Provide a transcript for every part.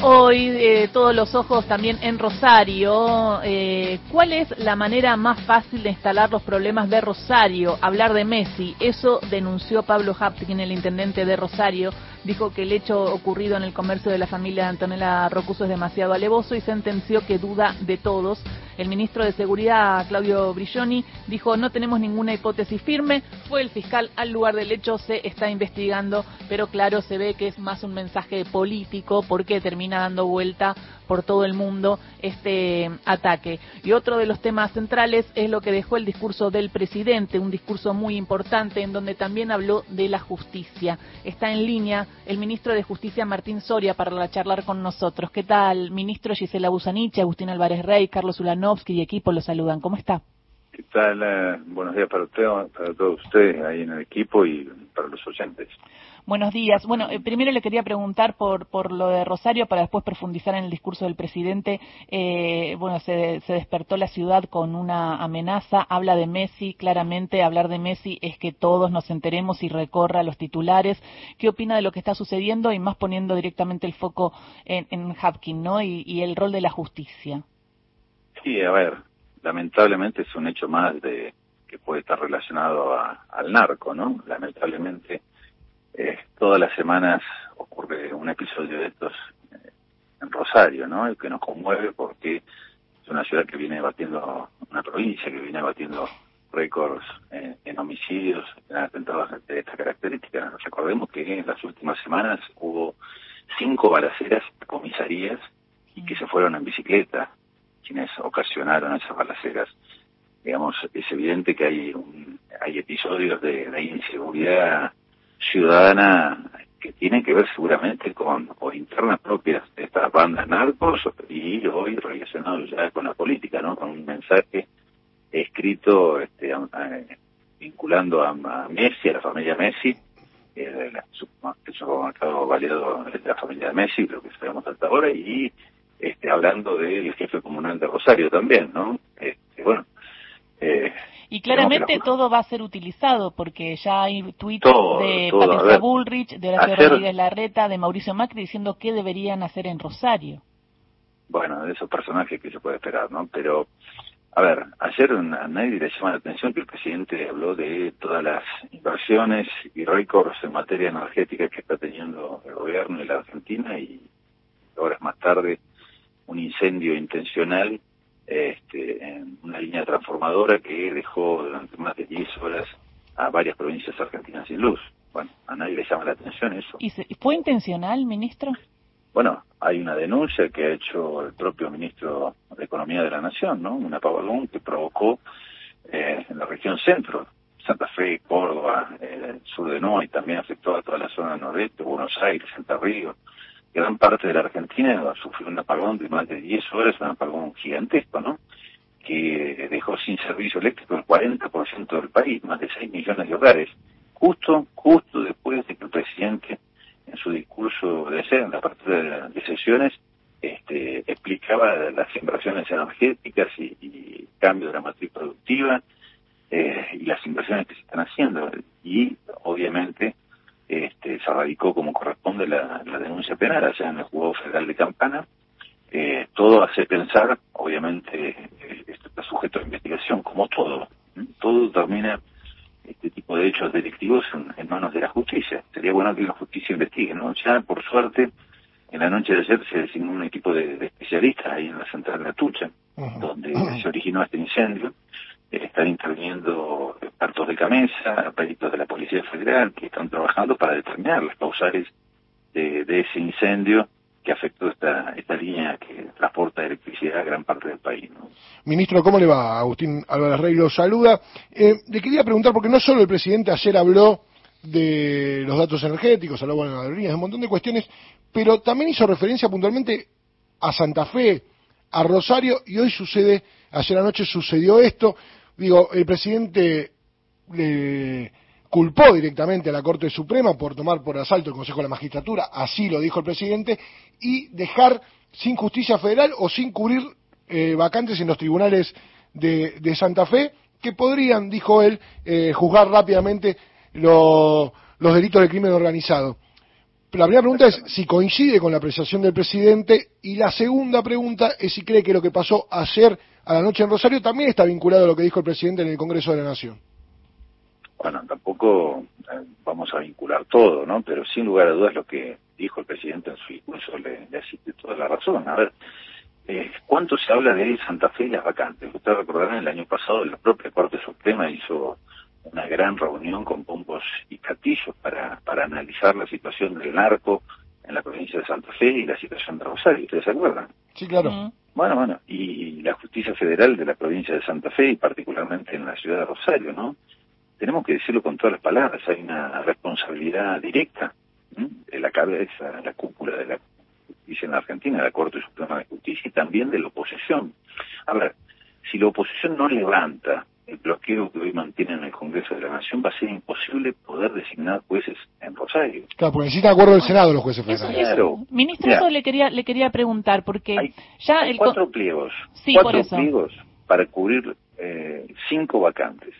Hoy eh, todos los ojos también en Rosario. Eh, ¿Cuál es la manera más fácil de instalar los problemas de Rosario? Hablar de Messi. Eso denunció Pablo Hapkin, el intendente de Rosario. Dijo que el hecho ocurrido en el comercio de la familia de Antonella Rocuso es demasiado alevoso y sentenció que duda de todos. El ministro de Seguridad, Claudio Brilloni, dijo no tenemos ninguna hipótesis firme. Fue el fiscal al lugar del hecho, se está investigando, pero claro, se ve que es más un mensaje político porque termina dando vuelta por todo el mundo este ataque. Y otro de los temas centrales es lo que dejó el discurso del presidente, un discurso muy importante en donde también habló de la justicia. Está en línea el ministro de Justicia Martín Soria para charlar con nosotros. ¿Qué tal, ministro Gisela Busanich, Agustín Álvarez Rey, Carlos Ulanovsky y equipo lo saludan? ¿Cómo está? ¿Qué tal? Eh, buenos días para usted, para todos ustedes ahí en el equipo y para los oyentes. Buenos días. Bueno, eh, primero le quería preguntar por, por lo de Rosario para después profundizar en el discurso del presidente. Eh, bueno, se, se, despertó la ciudad con una amenaza. Habla de Messi, claramente hablar de Messi es que todos nos enteremos y recorra los titulares. ¿Qué opina de lo que está sucediendo y más poniendo directamente el foco en, en Hapkin, ¿no? Y, y el rol de la justicia. Sí, a ver, lamentablemente es un hecho más de que puede estar relacionado a, al narco, ¿no? Lamentablemente eh, todas las semanas ocurre un episodio de estos eh, en Rosario, ¿no? El que nos conmueve porque es una ciudad que viene batiendo, una provincia que viene batiendo récords en homicidios, en atentados de esta característica. Recordemos que en las últimas semanas hubo cinco balaceras a comisarías y que se fueron en bicicleta quienes ocasionaron esas balaceras. Digamos, es evidente que hay un, hay episodios de, inseguridad ciudadana que tienen que ver seguramente con o internas propias de estas bandas narcos y hoy relacionados ya con la política, ¿no? Con un mensaje escrito este, vinculando a, Messi, a la familia Messi, eh, el supermercado valioso de la familia de Messi, lo que sabemos hasta ahora, y este, hablando del jefe comunal de Rosario también, ¿no? Este, bueno, eh, y claramente todo va a ser utilizado porque ya hay tweets de Patricia Bullrich, de Horacio Rodríguez Larreta, de Mauricio Macri diciendo qué deberían hacer en Rosario. Bueno, de esos personajes que se puede esperar, ¿no? Pero, a ver, ayer a nadie le llama la atención que el presidente habló de todas las inversiones y récords en materia energética que está teniendo el gobierno y la Argentina y horas más tarde un incendio intencional este, en una línea transformadora que dejó durante más de 10 horas a varias provincias argentinas sin luz. Bueno, a nadie le llama la atención eso. ¿Y fue intencional, ministro? Bueno, hay una denuncia que ha hecho el propio ministro de Economía de la Nación, ¿no? Un apagón que provocó eh, en la región centro, Santa Fe, Córdoba, eh, el sur de No, y también afectó a toda la zona noroeste, Buenos Aires, Santa Río, gran parte de la Argentina sufrió un apagón de más de 10 horas, un apagón gigantesco, ¿no? Que dejó sin servicio eléctrico el 40% del país, más de 6 millones de hogares, justo, justo después de que el presidente, en su discurso de en la partida de, sesiones, este, explicaba las inversiones energéticas y, y cambio de la matriz productiva eh, y las inversiones que se están haciendo. Y, obviamente, este, se radicó como corresponde la, denuncia penal allá en el juzgado federal de Campana. Eh, todo hace pensar, obviamente, eh, esto está sujeto a investigación, como todo. Todo termina, este tipo de hechos delictivos, en, manos de la justicia. Sería bueno que la justicia investigue, ¿no? Ya, por suerte, en la noche de ayer se designó un equipo de, especialistas ahí en la central de Atucha, donde se originó este incendio. Están interviniendo expertos de Camesa, peritos de la Policía Federal, que están trabajando para determinar las causales de, ese incendio que afectó esta, esta línea que transporta electricidad a gran parte del país. Ministro, ¿cómo le va? Agustín Álvarez Rey lo saluda. Eh, le quería preguntar, porque no solo el presidente ayer habló de los datos energéticos, habló de las de un montón de cuestiones, pero también hizo referencia puntualmente a Santa Fe, a Rosario, y hoy sucede, ayer anoche sucedió esto. Digo, el presidente le culpó directamente a la Corte Suprema por tomar por asalto el Consejo de la Magistratura, así lo dijo el presidente, y dejar sin justicia federal o sin cubrir eh, vacantes en los tribunales de, Santa Fe, que podrían, dijo él, eh, juzgar rápidamente los delitos de crimen organizado. la primera pregunta es si coincide con la apreciación del presidente y la segunda pregunta es si cree que lo que pasó ayer a la noche en Rosario también está vinculado a lo que dijo el presidente en el Congreso de la Nación. Bueno, tampoco eh, vamos a vincular todo, ¿no? Pero sin lugar a dudas lo que dijo el presidente en su discurso le, asiste toda la razón. A ver, eh, ¿cuánto se habla de Santa Fe y las vacantes? Ustedes recordarán el año pasado la propia Corte Suprema hizo una gran reunión con pompos y catillos para, para analizar la situación del narco en la provincia de Santa Fe y la situación de Rosario. ¿Ustedes se acuerdan? Sí, claro. Bueno, bueno, y la justicia federal de la provincia de Santa Fe y particularmente en la ciudad de Rosario, ¿no? Tenemos que decirlo con todas las palabras, hay una responsabilidad directa de la cabeza, la cúpula de la justicia en la Argentina, de la Corte Suprema de Justicia y también de la oposición. A ver, si la oposición no levanta el bloqueo que hoy mantiene en el Congreso de la Nación, va a ser imposible poder designar jueces en Rosario. Claro, porque necesita acuerdo del Senado los jueces federales. Claro. Ministro, eso le quería, le quería preguntar, porque ya hay el... cuatro pliegos, cuatro pliegos para cubrir eh, cinco vacantes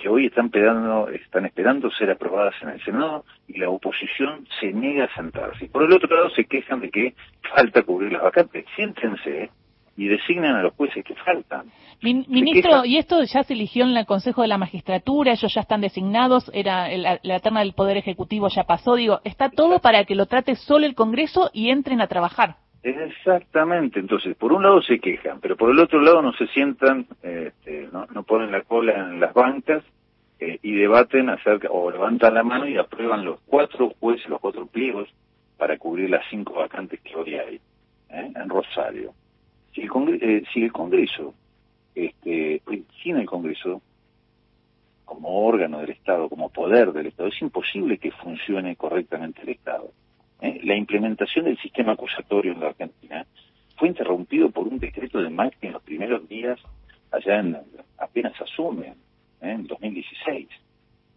que hoy están esperando, están esperando ser aprobadas en el Senado y la oposición se niega a sentarse. Y por el otro lado se quejan de que falta cubrir las vacantes. Siéntense, ¿eh? Y designan a los jueces que faltan. ministro, ¿y esto ya se eligió en el Consejo de la Magistratura? ¿Ellos ya están designados? era La, terna del Poder Ejecutivo ya pasó. Digo, está todo para que lo trate solo el Congreso y entren a trabajar. Exactamente, entonces por un lado se quejan, pero por el otro lado no se sientan, este, no, ponen la cola en las bancas eh, y debaten acerca, o levantan la mano y aprueban los cuatro jueces, los cuatro pliegos para cubrir las cinco vacantes que hoy hay ¿eh? en Rosario. Si el, Congreso, eh, si el Congreso, este, sin el Congreso, como órgano del Estado, como poder del Estado, es imposible que funcione correctamente el Estado. ¿eh? La implementación del sistema acusatorio en la Argentina fue interrumpido por un decreto de Macri en los primeros días, allá en, apenas asume, ¿eh? en 2016.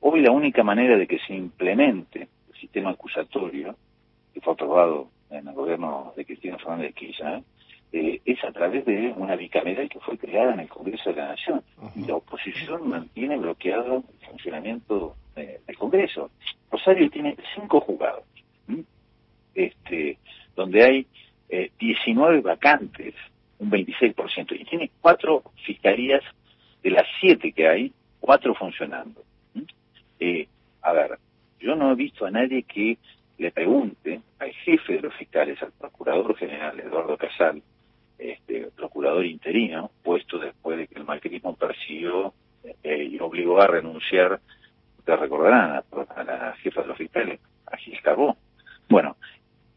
Hoy la única manera de que se implemente el sistema acusatorio, que fue aprobado en el gobierno de Cristina Fernández de Kirchner, es a través de una bicameral que fue creada en el Congreso de la Nación. Y la oposición mantiene bloqueado el funcionamiento eh, del Congreso. Rosario tiene cinco juzgados, este, donde hay eh, 19 vacantes, un 26%, y tiene cuatro fiscalías de las siete que hay, cuatro funcionando. Eh, a ver, yo no he visto a nadie que le pregunte al jefe de los fiscales, al procurador general Eduardo Casal, este, procurador interino, puesto después de que el macrismo persiguió eh, y obligó a renunciar, ustedes recordarán, a, la jefa de los fiscales, a Gil. Bueno,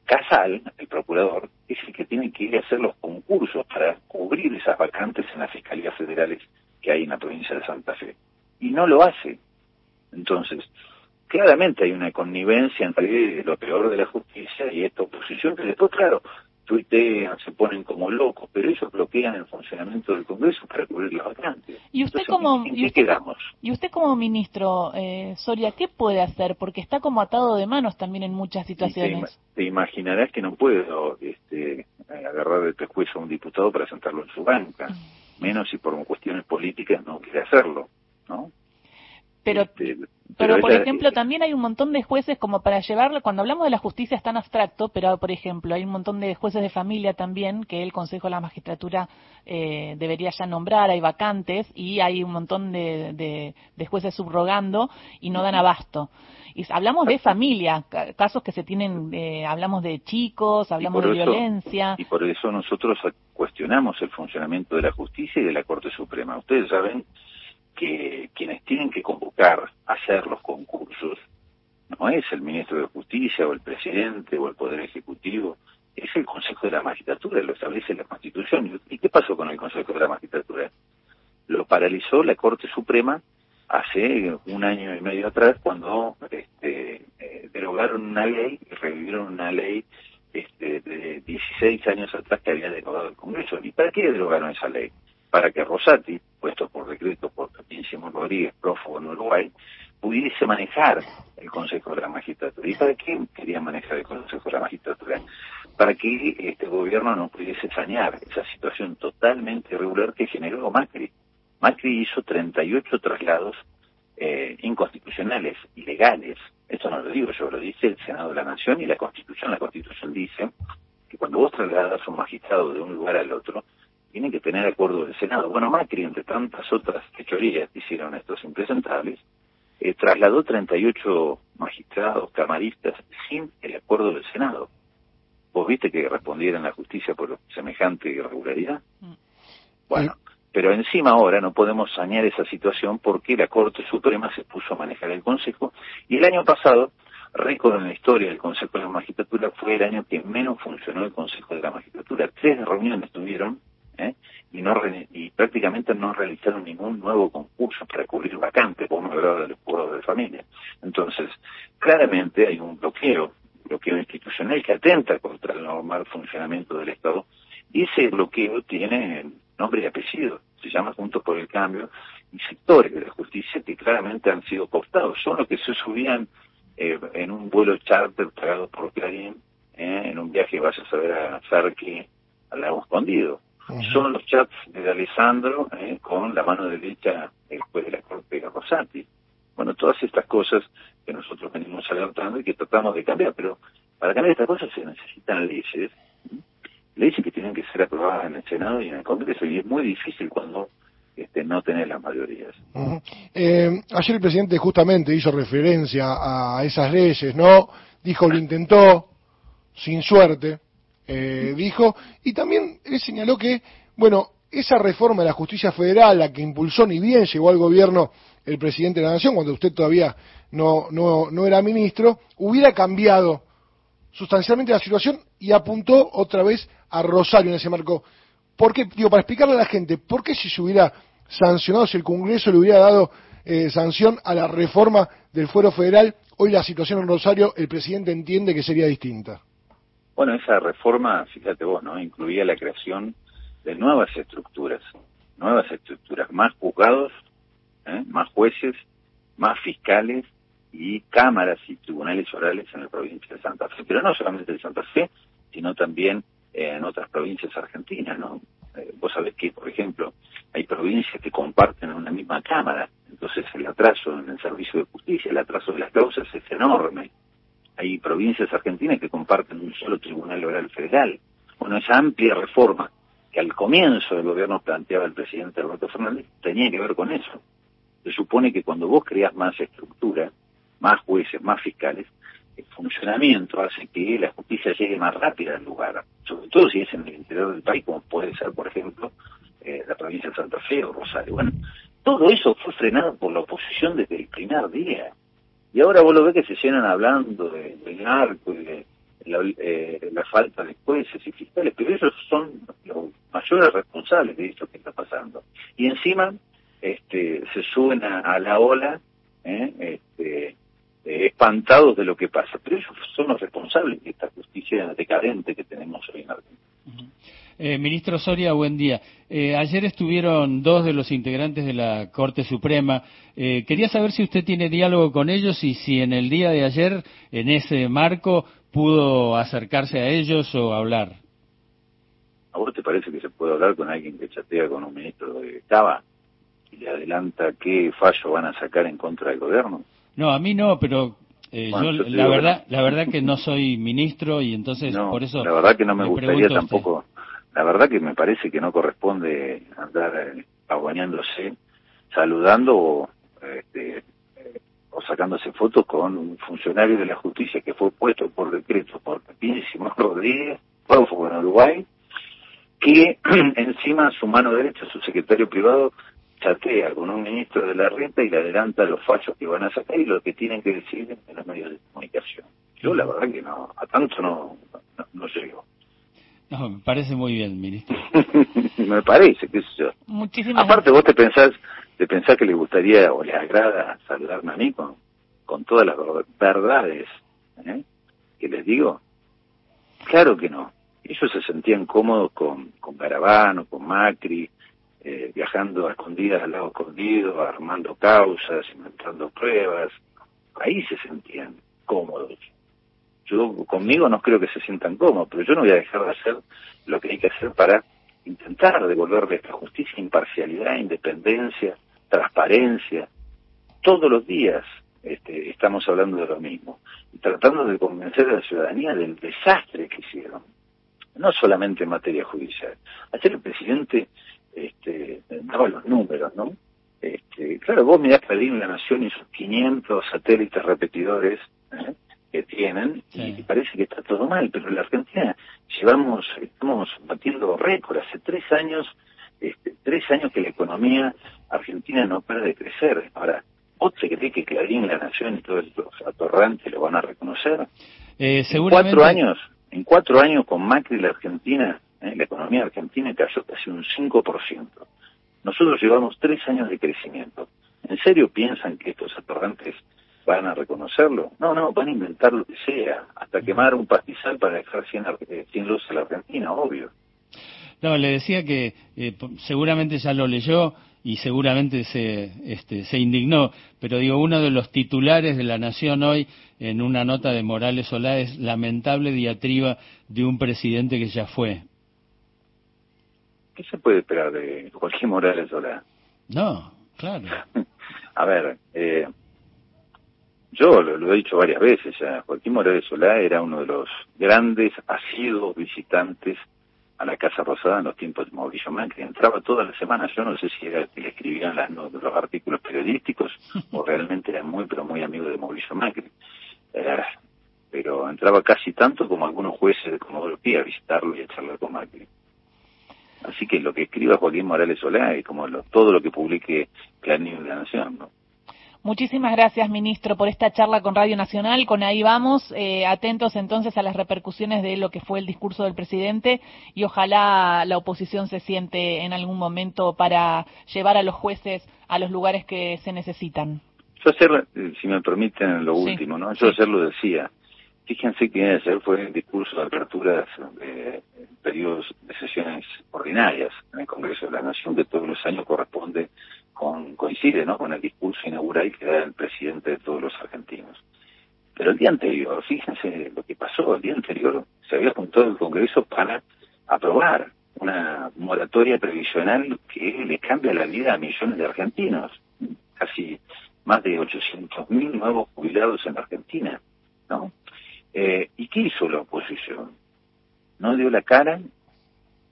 Casal, el procurador, es el que tiene que ir a hacer los concursos para cubrir esas vacantes en las fiscalías federales que hay en la provincia de Santa Fe. Y no lo hace. Entonces, claramente hay una connivencia entre lo peor de la justicia y esta oposición que después, claro, tuitean, se ponen como locos, pero ellos bloquean el funcionamiento del Congreso para cubrir las vacantes. ¿Y usted como y usted, quedamos? Y usted como ministro, eh, Soria, ¿qué puede hacer? Porque está como atado de manos también en muchas situaciones. Te, imaginarás que no puedo este, agarrar el pescuezo a un diputado para sentarlo en su banca, mm. menos si por cuestiones políticas no quiere hacerlo, ¿no? Pero, este, pero, por ejemplo, también hay un montón de jueces como para llevarlo, cuando hablamos de la justicia es tan abstracto, pero por ejemplo, hay un montón de jueces de familia también que el Consejo de la Magistratura eh, debería ya nombrar, hay vacantes y hay un montón de, de, jueces subrogando y no dan abasto. Y hablamos de familia, casos que se tienen, eh, hablamos de chicos, hablamos de violencia. Y por eso nosotros cuestionamos el funcionamiento de la justicia y de la Corte Suprema. Ustedes saben que quienes tienen que convocar a hacer los concursos no es el ministro de Justicia o el presidente o el Poder Ejecutivo, es el Consejo de la Magistratura, lo establece la Constitución. ¿Y qué pasó con el Consejo de la Magistratura? Lo paralizó la Corte Suprema hace un año y medio atrás cuando este, eh, derogaron una ley revivieron una ley este, de 16 años atrás que había derogado el Congreso. ¿Y para qué derogaron esa ley? Para que Rosati, puesto por decreto por Simón Rodríguez, prófugo en Uruguay, pudiese manejar el Consejo de la Magistratura. ¿Y para qué quería manejar el Consejo de la Magistratura? Para que este gobierno no pudiese sanear esa situación totalmente irregular que generó Macri. Macri hizo 38 traslados eh, inconstitucionales, ilegales, Esto no lo digo yo, lo dice el Senado de la Nación y la Constitución. La Constitución dice que cuando vos trasladas un magistrado de un lugar al otro, tiene que tener acuerdo del Senado. Bueno, Macri, entre tantas otras teorías que hicieron estos impresentables, eh, trasladó 38 magistrados, camaristas, sin el acuerdo del Senado. ¿Vos viste que respondieran la justicia por semejante irregularidad? Mm. Bueno, pero encima ahora no podemos sanear esa situación porque la Corte Suprema se puso a manejar el Consejo y el año pasado, récord en la historia del Consejo de la Magistratura, fue el año que menos funcionó el Consejo de la Magistratura. Tres reuniones tuvieron ¿eh? y, no y prácticamente no realizaron ningún nuevo concurso para cubrir vacantes, como hablaba del juego de familia. Entonces, claramente hay un bloqueo, bloqueo institucional que atenta contra el normal funcionamiento del Estado y ese bloqueo tiene nombre y apellido, se llama Juntos por el Cambio, y sectores de la justicia que claramente han sido cooptados, son los que se subían eh, en un vuelo charter pagado por Clarín, eh, en un viaje, vaya a saber a Sarki, al lago escondido. Son los chats de Alessandro eh, con la mano derecha el juez de la Corte Rosati. Bueno, todas estas cosas que nosotros venimos alertando y que tratamos de cambiar, pero para cambiar estas cosas se necesitan leyes leyes que tienen que ser aprobadas en el Senado y en el Congreso, y es muy difícil cuando este, no tener las mayorías. eh, ayer el presidente justamente hizo referencia a esas leyes, ¿no? Dijo, lo intentó, sin suerte, eh, dijo, y también él señaló que, bueno, esa reforma de la justicia federal, la que impulsó ni bien llegó al gobierno el presidente de la Nación, cuando usted todavía no, no, no era ministro, hubiera cambiado sustancialmente la situación y apuntó otra vez a Rosario en ese marco. ¿Por qué? Digo, para explicarle a la gente, ¿por qué si se hubiera sancionado, si el Congreso le hubiera dado eh, sanción a la reforma del fuero federal, hoy la situación en Rosario, el presidente entiende que sería distinta? Bueno, esa reforma, fíjate vos, ¿no? Incluía la creación de nuevas estructuras, nuevas estructuras, más juzgados, ¿eh? más jueces, más fiscales, y cámaras y tribunales orales en la provincia de Santa Fe, pero no solamente de Santa Fe, sino también en otras provincias argentinas, ¿no? Eh, vos sabés que, por ejemplo, hay provincias que comparten una misma cámara, entonces el atraso en el servicio de justicia, el atraso de las causas es enorme. Hay provincias argentinas que comparten un solo tribunal oral federal. Bueno, esa amplia reforma que al comienzo del gobierno planteaba el presidente Alberto Fernández tenía que ver con eso. Se supone que cuando vos creás más estructura, más jueces, más fiscales, el funcionamiento hace que la justicia llegue más rápida al lugar, sobre todo si es en el interior del país, como puede ser, por ejemplo, eh, la provincia de Santa Fe o Rosario. Bueno, todo eso fue frenado por la oposición desde el primer día. Y ahora vos lo ves que se llenan hablando del de narco y de la, eh, la, falta de jueces y fiscales, pero ellos son los mayores responsables de esto que está pasando. Y encima este, se suben a, la ola ¿eh? este, eh, espantados de lo que pasa, pero ellos son los responsables de esta justicia decadente que tenemos hoy en Argentina. Eh, ministro Soria, buen día. Eh, ayer estuvieron dos de los integrantes de la Corte Suprema. quería saber si usted tiene diálogo con ellos y si en el día de ayer, en ese marco, pudo acercarse a ellos o hablar. ¿A vos te parece que se puede hablar con alguien que chatea con un ministro de Estaba y le adelanta qué fallo van a sacar en contra del gobierno? No, a mí no, pero eh, yo, la verdad, la verdad que no soy ministro y entonces por eso. La verdad que no me, gustaría tampoco. La verdad que me parece que no corresponde andar eh, aguañándose, saludando o, este, eh, o sacándose fotos con un funcionario de la justicia que fue puesto por decreto por Pepín Rodríguez, prófugo en Uruguay, que encima su mano derecha, su secretario privado, chatea con un ministro de la renta y le adelanta los fallos que van a sacar y lo que tienen que decir en los medios de comunicación. Yo la verdad que no, a tanto no. No, me parece muy bien, ministro. me parece, qué sé yo. Aparte vos te pensás, te pensás que le gustaría o le agrada saludarme a mí con, con todas las verdades ¿eh? que les digo. Claro que no. Ellos se sentían cómodos con, con Garabano, con Macri, eh, viajando a escondidas al lado escondido, armando causas, inventando pruebas. Ahí se sentían cómodos. Yo conmigo no creo que se sientan cómodos, pero yo no voy a dejar de hacer lo que hay que hacer para intentar devolverle esta justicia imparcialidad, independencia, transparencia, todos los días, este, estamos hablando de lo mismo. Tratando de convencer a la ciudadanía del desastre que hicieron. No solamente en materia judicial. Ayer el presidente este, daba los números, ¿no? Este, claro, vos mirás Clarín, La Nación y sus 500 satélites repetidores ¿eh? Que tienen y parece que está todo mal, pero en la Argentina llevamos, estamos batiendo récord. Hace tres años, este, tres años que la economía argentina no para de crecer. Ahora, ¿vos te crees que Clarín, La Nación y todos los atorrantes lo van a reconocer? Eh, En cuatro años, en cuatro años con Macri la Argentina, ¿eh? la economía argentina cayó casi un 5%. Nosotros llevamos tres años de crecimiento. ¿En serio piensan que estos atorrantes van a reconocerlo? No, no, van a inventar lo que sea, hasta quemar un pastizal para dejar sin, sin luz a la Argentina, obvio. No, le decía que eh, seguramente ya lo leyó y seguramente se, este, se indignó, pero digo, uno de los titulares de La Nación hoy, en una nota de Morales Solá, es lamentable diatriba de un presidente que ya fue. ¿Qué se puede esperar de Joaquín Morales Solá? No, claro. A ver, eh, yo lo, lo, he dicho varias veces ya, Joaquín Morales Solá era uno de los grandes asiduos visitantes a la Casa Rosada en los tiempos de Mauricio Macri. Entraba todas las semanas, yo no sé si era que le escribían las, los artículos periodísticos o realmente era muy, pero muy amigo de Mauricio Macri. Era, pero entraba casi tanto como algunos jueces de Comodoro Pi a visitarlo y a charlar con Macri. Así que lo que escriba Joaquín Morales Solá y como lo, todo lo que publique Clarín de la Nación, ¿no? Muchísimas gracias, ministro, por esta charla con Radio Nacional. Con ahí vamos, eh, atentos entonces a las repercusiones de lo que fue el discurso del presidente y ojalá la oposición se siente en algún momento para llevar a los jueces a los lugares que se necesitan. Yo ayer, si me permiten, lo sí. último, ¿no? Yo ayer lo decía. Fíjense que ayer fue el discurso de apertura de periodos de sesiones ordinarias en el Congreso de la Nación, que todos los años corresponde con, coincide ¿no? con el discurso inaugural que da el presidente de todos los argentinos. Pero el día anterior, fíjense lo que pasó, el día anterior se había juntado el Congreso para aprobar una moratoria previsional que le cambia la vida a millones de argentinos, casi más de 800.000 nuevos jubilados en Argentina, ¿no? Eh, ¿Y qué hizo la oposición? No dio la cara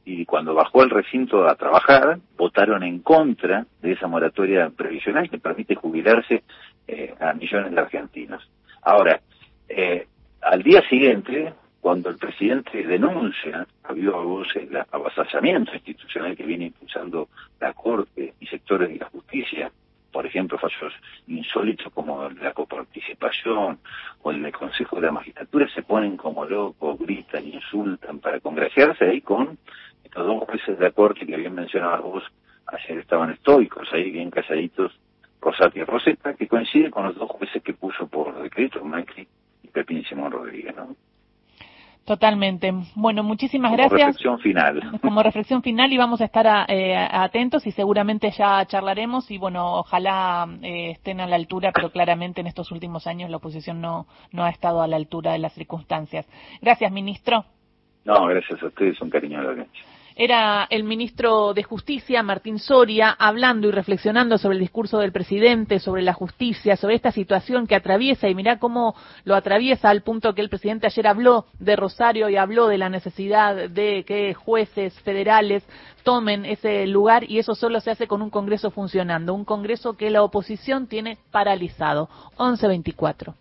y cuando bajó al recinto a trabajar, votaron en contra de esa moratoria previsional que permite jubilarse eh, a millones de argentinos. Ahora, eh, al día siguiente, cuando el presidente denuncia a viva voz el avasallamiento institucional que viene impulsando la Corte y sectores de la justicia, por ejemplo, fallos insólitos como la coparticipación o el Consejo de la Magistratura, se ponen como locos, gritan, insultan para congraciarse ahí con estos dos jueces de la Corte que bien mencionabas vos, ayer estaban estoicos ahí, bien calladitos, Rosati y Rosetta, que coinciden con los dos jueces que puso por decreto Macri y Pepín Simón Rodríguez, ¿no? Totalmente. Bueno, muchísimas Como gracias. reflexión final. Como reflexión final y vamos a estar a, eh, atentos y seguramente ya charlaremos y bueno, ojalá eh, estén a la altura, pero claramente en estos últimos años la oposición no, no ha estado a la altura de las circunstancias. Gracias, ministro. No, gracias a ustedes, un cariño a la audiencia. Era el ministro de Justicia, Martín Soria, hablando y reflexionando sobre el discurso del presidente, sobre la justicia, sobre esta situación que atraviesa, y mirá cómo lo atraviesa al punto que el presidente ayer habló de Rosario y habló de la necesidad de que jueces federales tomen ese lugar, y eso solo se hace con un Congreso funcionando, un Congreso que la oposición tiene paralizado. 1124.